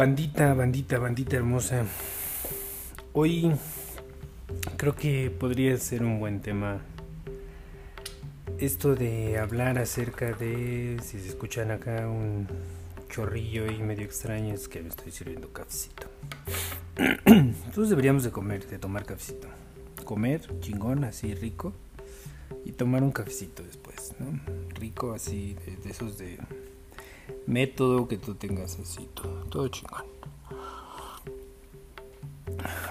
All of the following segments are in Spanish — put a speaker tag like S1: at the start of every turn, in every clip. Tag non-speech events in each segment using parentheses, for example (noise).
S1: Bandita, bandita, bandita hermosa. Hoy creo que podría ser un buen tema esto de hablar acerca de, si se escuchan acá un chorrillo y medio extraño, es que me estoy sirviendo cafecito. (clears throat) Entonces deberíamos de comer, de tomar cafecito. Comer chingón, así rico, y tomar un cafecito después, ¿no? Rico, así, de esos de método que tú tengas así, todo, chingón.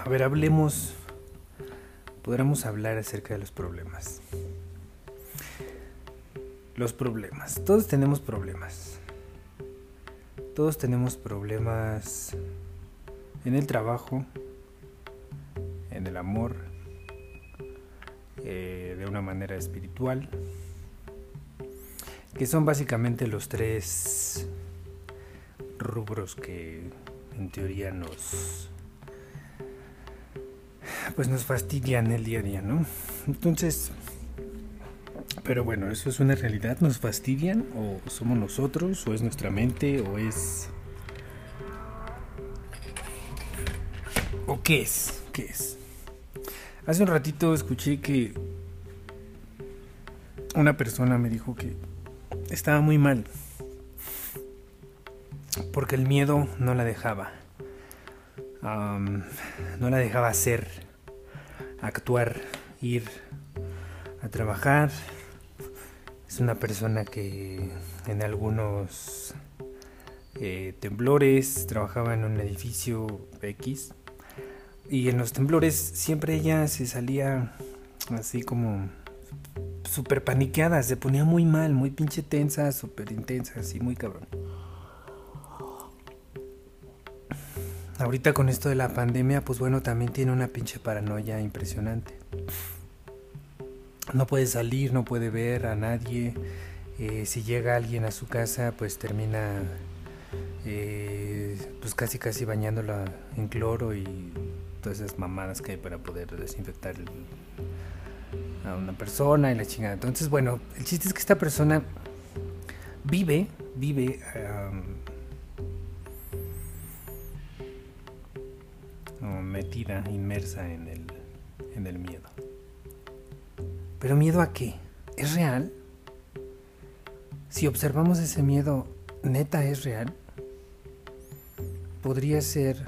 S1: A ver, hablemos, podremos hablar acerca de los problemas. Los problemas, todos tenemos problemas. Todos tenemos problemas en el trabajo, en el amor, eh, de una manera espiritual, que son básicamente los tres rubros que en teoría nos pues nos fastidian el día a día, ¿no? Entonces, pero bueno, eso es una realidad, nos fastidian o somos nosotros o es nuestra mente o es o qué es, qué es. Hace un ratito escuché que una persona me dijo que estaba muy mal. Porque el miedo no la dejaba. no la dejaba hacer, actuar, ir a trabajar. Es una persona que en algunos eh, temblores trabajaba en un edificio X. Y en los temblores siempre ella se salía así como súper paniqueada, se ponía muy mal, muy pinche tensa, súper intensa, así, muy cabrón. Ahorita con esto de la pandemia, pues bueno, también tiene una pinche paranoia impresionante. No puede salir, no puede ver a nadie. Eh, si llega alguien a su casa, pues termina eh, pues casi casi bañándola en cloro y todas esas mamadas que hay para poder desinfectar el, a una persona y la chingada. Entonces, bueno, el chiste es que esta persona vive, vive metida, inmersa en el, en el miedo. Pero miedo a qué? ¿Es real? Si observamos ese miedo, neta es real. Podría ser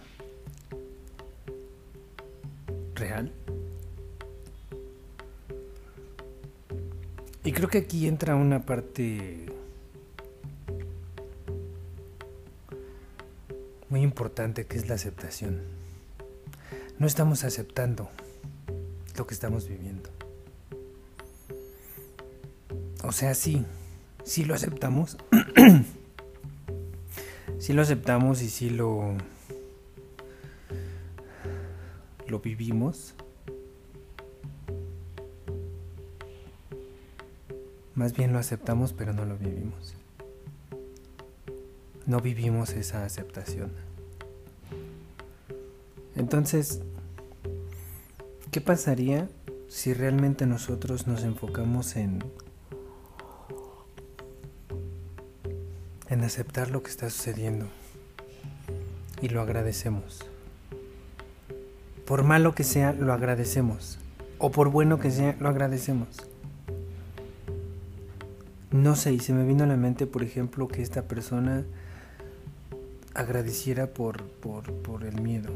S1: real. Creo que aquí entra una parte muy importante que es la aceptación. No estamos aceptando lo que estamos viviendo. O sea, sí, sí lo aceptamos. (clears throat) sí lo aceptamos y sí lo lo vivimos. Más bien lo aceptamos pero no lo vivimos. No vivimos esa aceptación. Entonces, ¿qué pasaría si realmente nosotros nos enfocamos en en aceptar lo que está sucediendo y lo agradecemos? Por malo que sea, lo agradecemos. O por bueno que sea, lo agradecemos. No sé, y se me vino a la mente, por ejemplo, que esta persona agradeciera por, por, el miedo.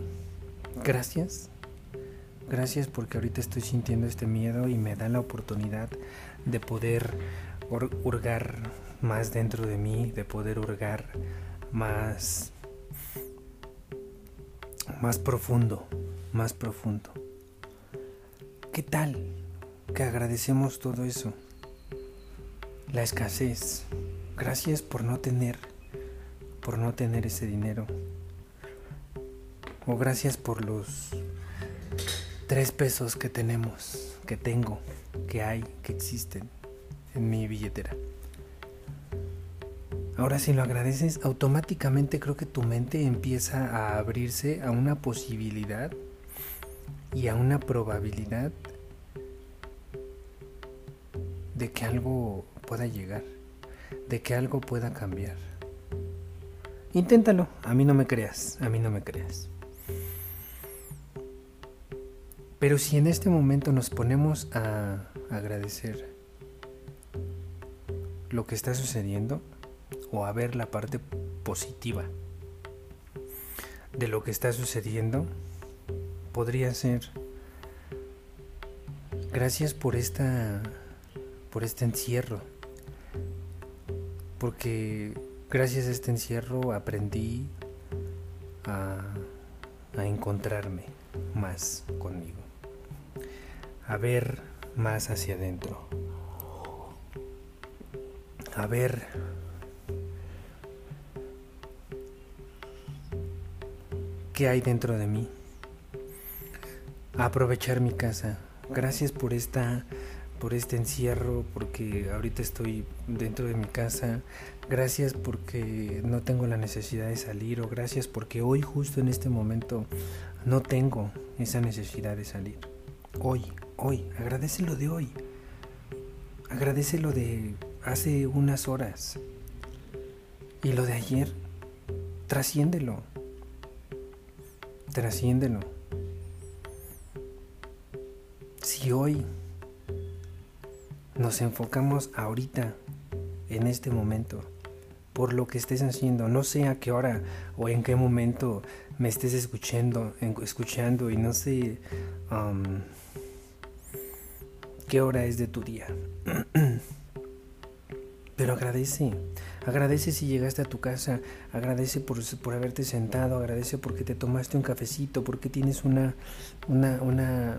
S1: Gracias. Gracias porque ahorita estoy sintiendo este miedo y me da la oportunidad de poder hurgar más dentro de mí, de poder hurgar más más profundo, más profundo. ¿Qué tal que agradecemos todo eso? La escasez. Gracias por no tener, por no tener ese dinero. O gracias por los tres pesos que tenemos, que tengo, que hay, que existen en mi billetera. Ahora si lo agradeces, automáticamente creo que tu mente empieza a abrirse a una posibilidad y a una probabilidad de que algo pueda llegar, de que algo pueda cambiar. Inténtalo, a mí no me creas, a mí no me creas. Pero si en este momento nos ponemos a agradecer lo que está sucediendo o a ver la parte positiva de lo que está sucediendo, podría ser gracias por esta por este encierro. Porque gracias a este encierro aprendí a, encontrarme más conmigo, a ver más hacia adentro, a ver qué hay dentro de mí, a aprovechar mi casa. Gracias por esta por este encierro, porque ahorita estoy dentro de mi casa. Gracias porque no tengo la necesidad de salir o gracias porque hoy justo en este momento no tengo esa necesidad de salir. Hoy, hoy, agradece lo de hoy. Agradece lo de hace unas horas. Y lo de ayer, trasciéndelo. Trasciéndelo. Si hoy nos enfocamos ahorita, en este momento, por lo que estés haciendo. No sé a qué hora o en qué momento me estés escuchando, escuchando y no sé um, qué hora es de tu día. (clears throat) Pero agradece, agradece si llegaste a tu casa, agradece por, por haberte sentado, agradece porque te tomaste un cafecito, porque tienes una, una, una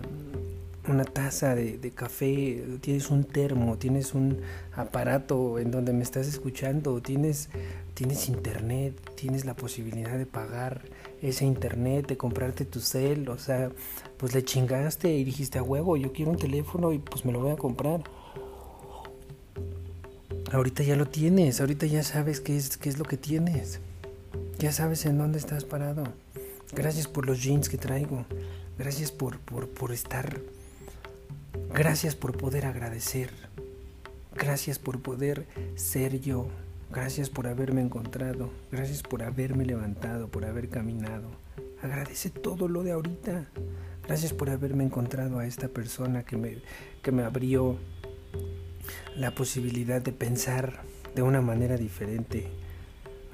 S1: una taza de, café, tienes un termo, tienes un aparato en donde me estás escuchando, tienes, tienes internet, tienes la posibilidad de pagar ese internet, de comprarte tu cel, o sea, pues le chingaste y dijiste a huevo, yo quiero un teléfono y pues me lo voy a comprar. Ahorita ya lo tienes, ahorita ya sabes qué es, qué es lo que tienes. Ya sabes en dónde estás parado. Gracias por los jeans que traigo. Gracias por, por, por estar Gracias por poder agradecer. Gracias por poder ser yo. Gracias por haberme encontrado. Gracias por haberme levantado, por haber caminado. Agradece todo lo de ahorita. Gracias por haberme encontrado a esta persona que me, que me abrió la posibilidad de pensar de una manera diferente.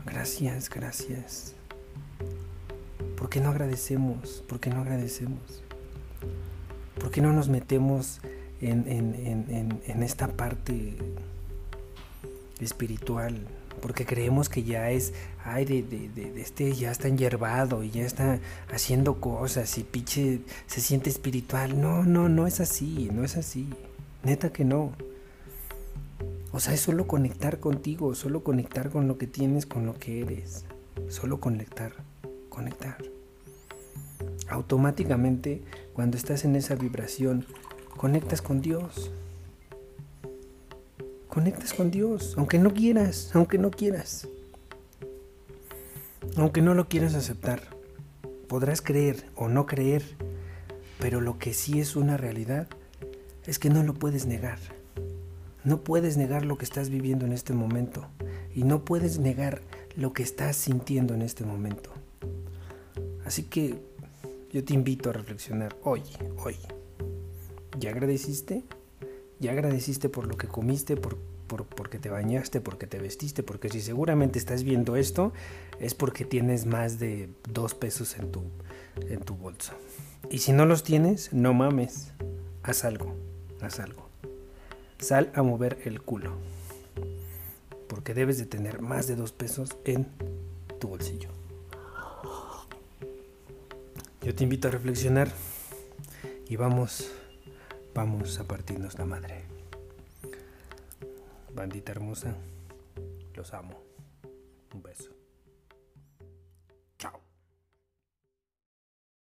S1: Gracias, gracias. ¿Por qué no agradecemos? ¿Por qué no agradecemos? ¿Por qué no nos metemos en, esta parte espiritual? Porque creemos que ya es, ay, de, este ya está enyerbado y ya está haciendo cosas y pinche se siente espiritual. No, no, no es así, no es así. Neta que no. O sea, es solo conectar contigo, solo conectar con lo que tienes, con lo que eres. Solo conectar, conectar automáticamente cuando estás en esa vibración, conectas con Dios. Conectas con Dios, aunque no quieras, aunque no quieras. Aunque no lo quieras aceptar. Podrás creer o no creer, pero lo que sí es una realidad es que no lo puedes negar. No puedes negar lo que estás viviendo en este momento y no puedes negar lo que estás sintiendo en este momento. Así que yo te invito a reflexionar hoy, hoy. ¿Ya agradeciste? ¿Ya agradeciste por lo que comiste, por, por, porque te bañaste, porque te vestiste? Porque si seguramente estás viendo esto, es porque tienes más de dos pesos en tu, en tu bolso. Y si no los tienes, no mames. Haz algo, haz algo. Sal a mover el culo. Porque debes de tener más de dos pesos en tu bolsillo. Yo te invito a reflexionar y vamos, vamos a partirnos la madre. Bandita hermosa, los amo.